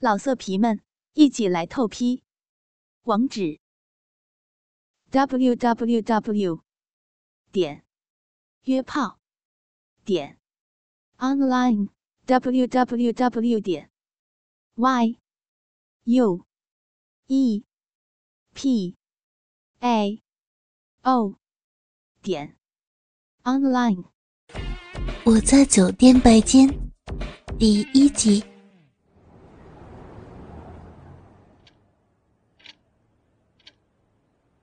老色皮们，一起来透批！网址：w w w 点约炮点 online w w w 点 y u e p a o 点 online。我在酒店拜见，第一集。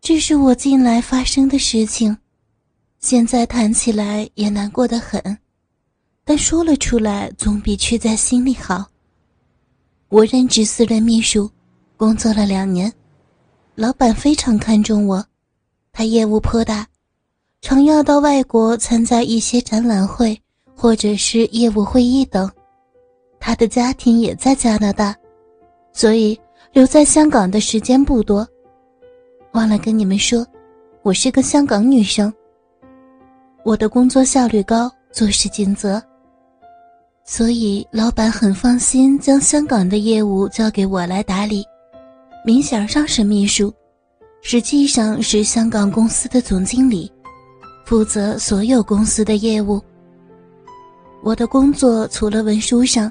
这是我近来发生的事情，现在谈起来也难过的很，但说了出来总比却在心里好。我任职私人秘书，工作了两年，老板非常看重我，他业务颇大，常要到外国参加一些展览会或者是业务会议等。他的家庭也在加拿大，所以留在香港的时间不多。忘了跟你们说，我是个香港女生。我的工作效率高，做事尽责，所以老板很放心将香港的业务交给我来打理。明显上是秘书，实际上是香港公司的总经理，负责所有公司的业务。我的工作除了文书上、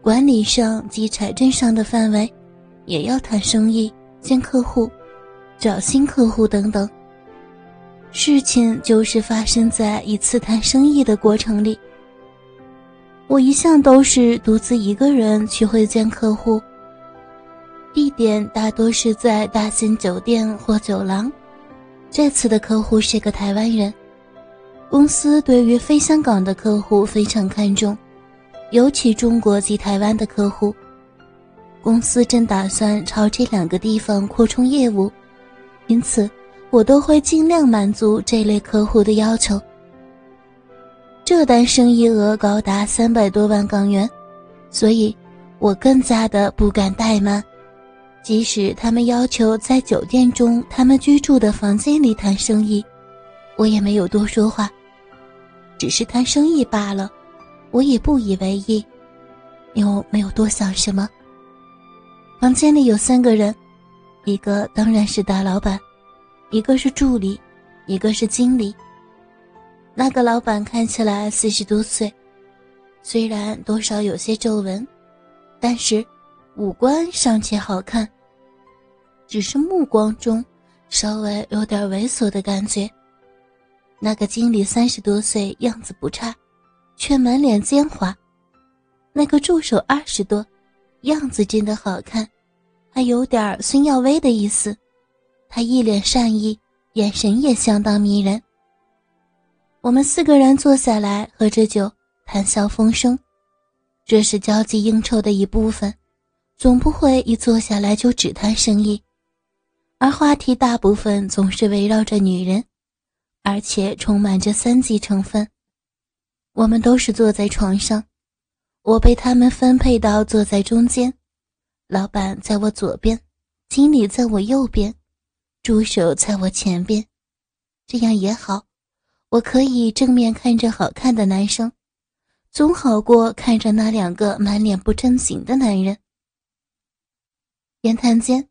管理上及财政上的范围，也要谈生意、见客户。找新客户等等，事情就是发生在一次谈生意的过程里。我一向都是独自一个人去会见客户，地点大多是在大型酒店或酒廊。这次的客户是个台湾人，公司对于非香港的客户非常看重，尤其中国及台湾的客户。公司正打算朝这两个地方扩充业务。因此，我都会尽量满足这类客户的要求。这单生意额高达三百多万港元，所以我更加的不敢怠慢。即使他们要求在酒店中他们居住的房间里谈生意，我也没有多说话，只是谈生意罢了。我也不以为意，又没有多想什么。房间里有三个人。一个当然是大老板，一个是助理，一个是经理。那个老板看起来四十多岁，虽然多少有些皱纹，但是五官尚且好看。只是目光中稍微有点猥琐的感觉。那个经理三十多岁，样子不差，却满脸奸猾。那个助手二十多，样子真的好看。还有点孙耀威的意思，他一脸善意，眼神也相当迷人。我们四个人坐下来喝着酒，谈笑风生，这是交际应酬的一部分，总不会一坐下来就只谈生意，而话题大部分总是围绕着女人，而且充满着三级成分。我们都是坐在床上，我被他们分配到坐在中间。老板在我左边，经理在我右边，助手在我前边，这样也好，我可以正面看着好看的男生，总好过看着那两个满脸不正经的男人。言谈间，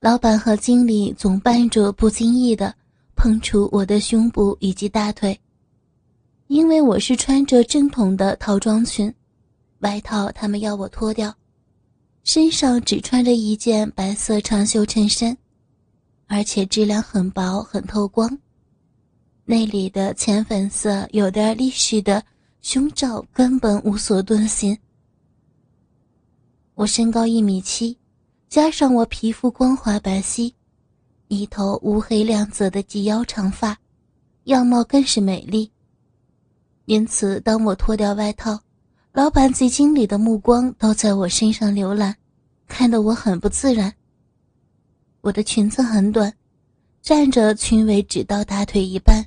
老板和经理总伴着不经意的碰触我的胸部以及大腿，因为我是穿着正统的套装裙，外套他们要我脱掉。身上只穿着一件白色长袖衬衫，而且质量很薄很透光。内里的浅粉色有点立式的胸罩根本无所遁形。我身高一米七，加上我皮肤光滑白皙，一头乌黑亮泽的及腰长发，样貌更是美丽。因此，当我脱掉外套。老板及经理的目光都在我身上浏览，看得我很不自然。我的裙子很短，站着裙尾只到大腿一半，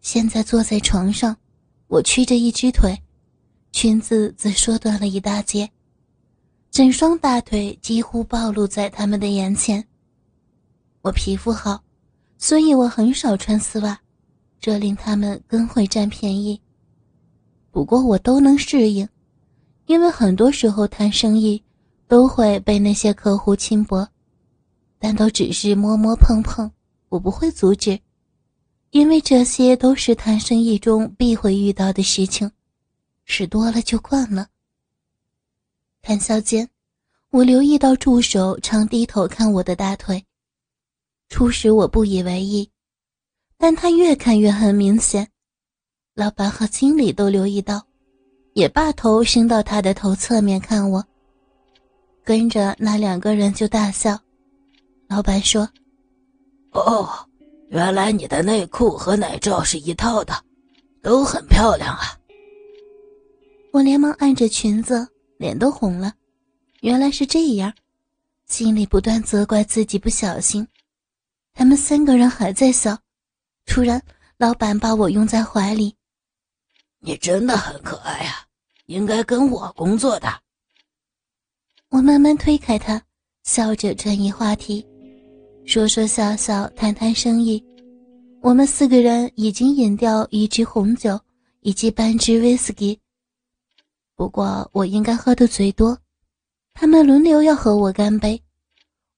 现在坐在床上，我屈着一只腿，裙子则缩短了一大截，整双大腿几乎暴露在他们的眼前。我皮肤好，所以我很少穿丝袜，这令他们更会占便宜。不过我都能适应。因为很多时候谈生意，都会被那些客户轻薄，但都只是摸摸碰碰，我不会阻止，因为这些都是谈生意中必会遇到的事情，事多了就惯了。谈笑间，我留意到助手常低头看我的大腿，初时我不以为意，但他越看越很明显，老板和经理都留意到。也把头伸到他的头侧面看我，跟着那两个人就大笑。老板说：“哦，原来你的内裤和奶罩是一套的，都很漂亮啊！”我连忙按着裙子，脸都红了。原来是这样，心里不断责怪自己不小心。他们三个人还在笑，突然，老板把我拥在怀里。你真的很可爱呀，应该跟我工作的。我慢慢推开他，笑着转移话题，说说笑笑，谈谈生意。我们四个人已经饮掉一支红酒以及半支威士忌，不过我应该喝的最多。他们轮流要和我干杯，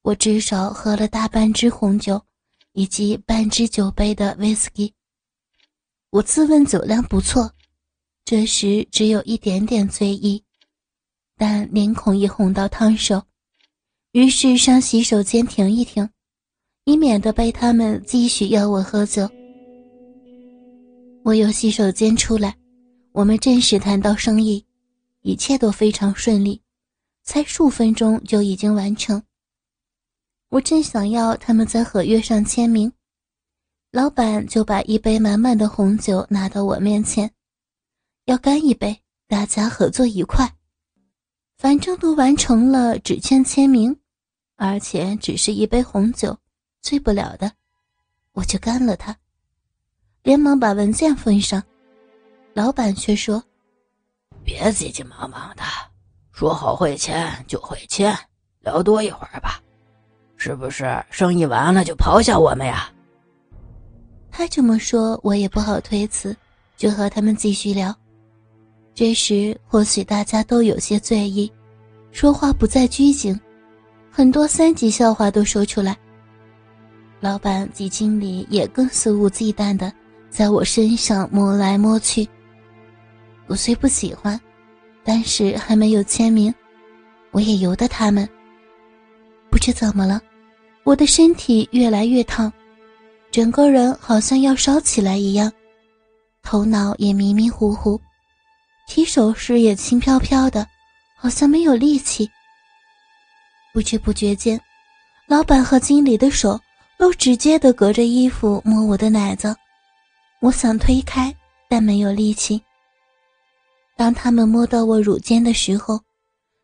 我至少喝了大半支红酒以及半支酒杯的威士忌。我自问酒量不错。这时只有一点点醉意，但脸孔已红到烫手，于是上洗手间停一停，以免得被他们继续要我喝酒。我由洗手间出来，我们正式谈到生意，一切都非常顺利，才数分钟就已经完成。我正想要他们在合约上签名，老板就把一杯满满的红酒拿到我面前。要干一杯，大家合作愉快。反正都完成了，只欠签名，而且只是一杯红酒，醉不了的，我就干了他。连忙把文件封上，老板却说：“别急急忙忙的，说好会签就会签，聊多一会儿吧。是不是生意完了就抛下我们呀？”他这么说，我也不好推辞，就和他们继续聊。这时，或许大家都有些醉意，说话不再拘谨，很多三级笑话都说出来。老板及经理也更肆无忌惮的在我身上摸来摸去。我虽不喜欢，但是还没有签名，我也由得他们。不知怎么了，我的身体越来越烫，整个人好像要烧起来一样，头脑也迷迷糊糊。提手时也轻飘飘的，好像没有力气。不知不觉间，老板和经理的手都直接的隔着衣服摸我的奶子，我想推开，但没有力气。当他们摸到我乳尖的时候，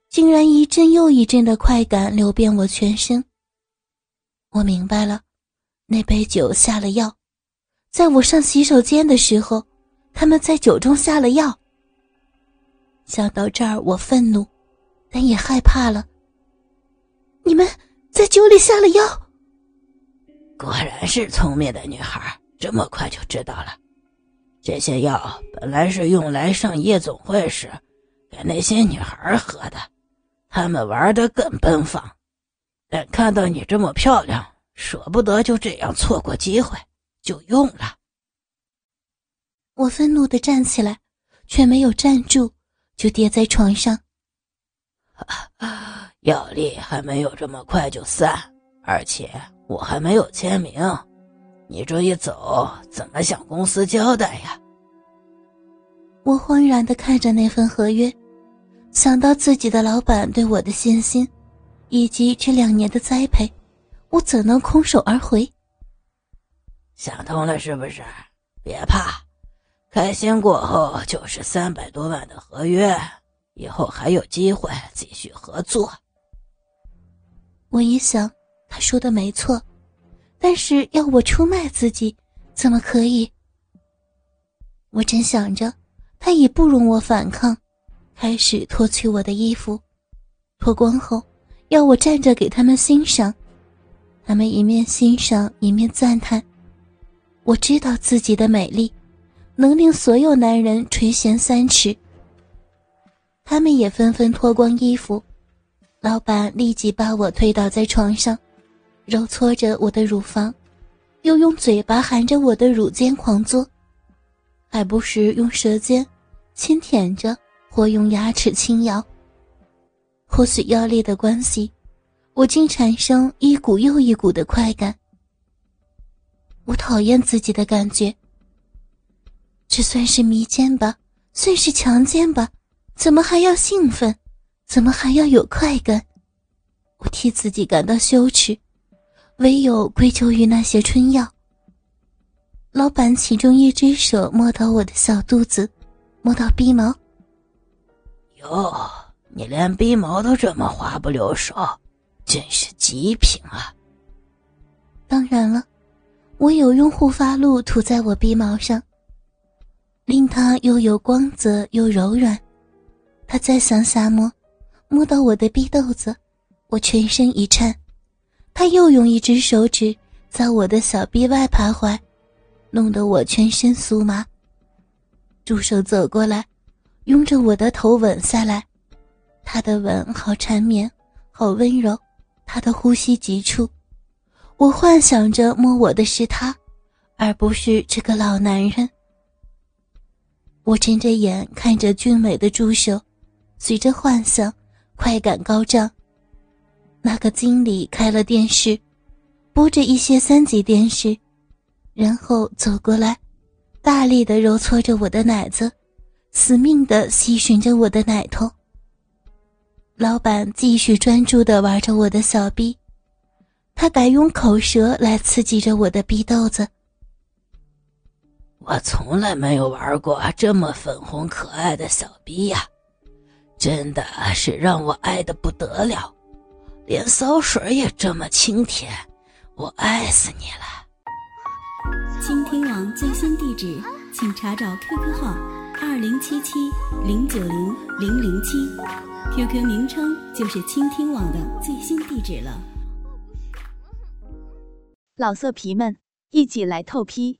竟然一阵又一阵的快感流遍我全身。我明白了，那杯酒下了药，在我上洗手间的时候，他们在酒中下了药。想到这儿，我愤怒，但也害怕了。你们在酒里下了药？果然是聪明的女孩，这么快就知道了。这些药本来是用来上夜总会时给那些女孩喝的，她们玩的更奔放。但看到你这么漂亮，舍不得就这样错过机会，就用了。我愤怒的站起来，却没有站住。就跌在床上，药力还没有这么快就散，而且我还没有签名，你这一走怎么向公司交代呀？我慌然的看着那份合约，想到自己的老板对我的信心，以及这两年的栽培，我怎能空手而回？想通了是不是？别怕。开心过后就是三百多万的合约，以后还有机会继续合作。我一想，他说的没错，但是要我出卖自己，怎么可以？我正想着，他已不容我反抗，开始脱去我的衣服，脱光后要我站着给他们欣赏，他们一面欣赏一面赞叹。我知道自己的美丽。能令所有男人垂涎三尺。他们也纷纷脱光衣服，老板立即把我推倒在床上，揉搓着我的乳房，又用嘴巴含着我的乳尖狂做，还不时用舌尖轻舔着或用牙齿轻咬。或许压力的关系，我竟产生一股又一股的快感。我讨厌自己的感觉，这算是迷奸吧，算是强奸吧，怎么还要兴奋？怎么还要有快感？我替自己感到羞耻，唯有归咎于那些春药。老板其中一只手摸到我的小肚子，摸到鼻毛。哟，你连鼻毛都这么滑不溜手，真是极品啊！当然了，我有用护发露涂在我鼻毛上，令他又有光泽又柔软。他再向下摸。摸到我的逼豆子，我全身一颤。他又用一只手指在我的小臂外徘徊，弄得我全身酥麻。助手走过来，拥着我的头吻下来。他的吻好缠绵，好温柔，他的呼吸急促。我幻想着摸我的是他，而不是这个老男人。我睁着眼看着俊美的助手，随着幻想。快感高涨。那个经理开了电视，播着一些三级电视，然后走过来，大力的揉搓着我的奶子，死命的吸吮着我的奶头。老板继续专注的玩着我的小逼，他改用口舌来刺激着我的逼豆子。我从来没有玩过这么粉红可爱的小逼呀！真的是让我爱的不得了，连骚水也这么清甜，我爱死你了！倾听网最新地址，请查找 QQ 号二零七七零九零零零七，QQ 名称就是倾听网的最新地址了。老色皮们，一起来透批，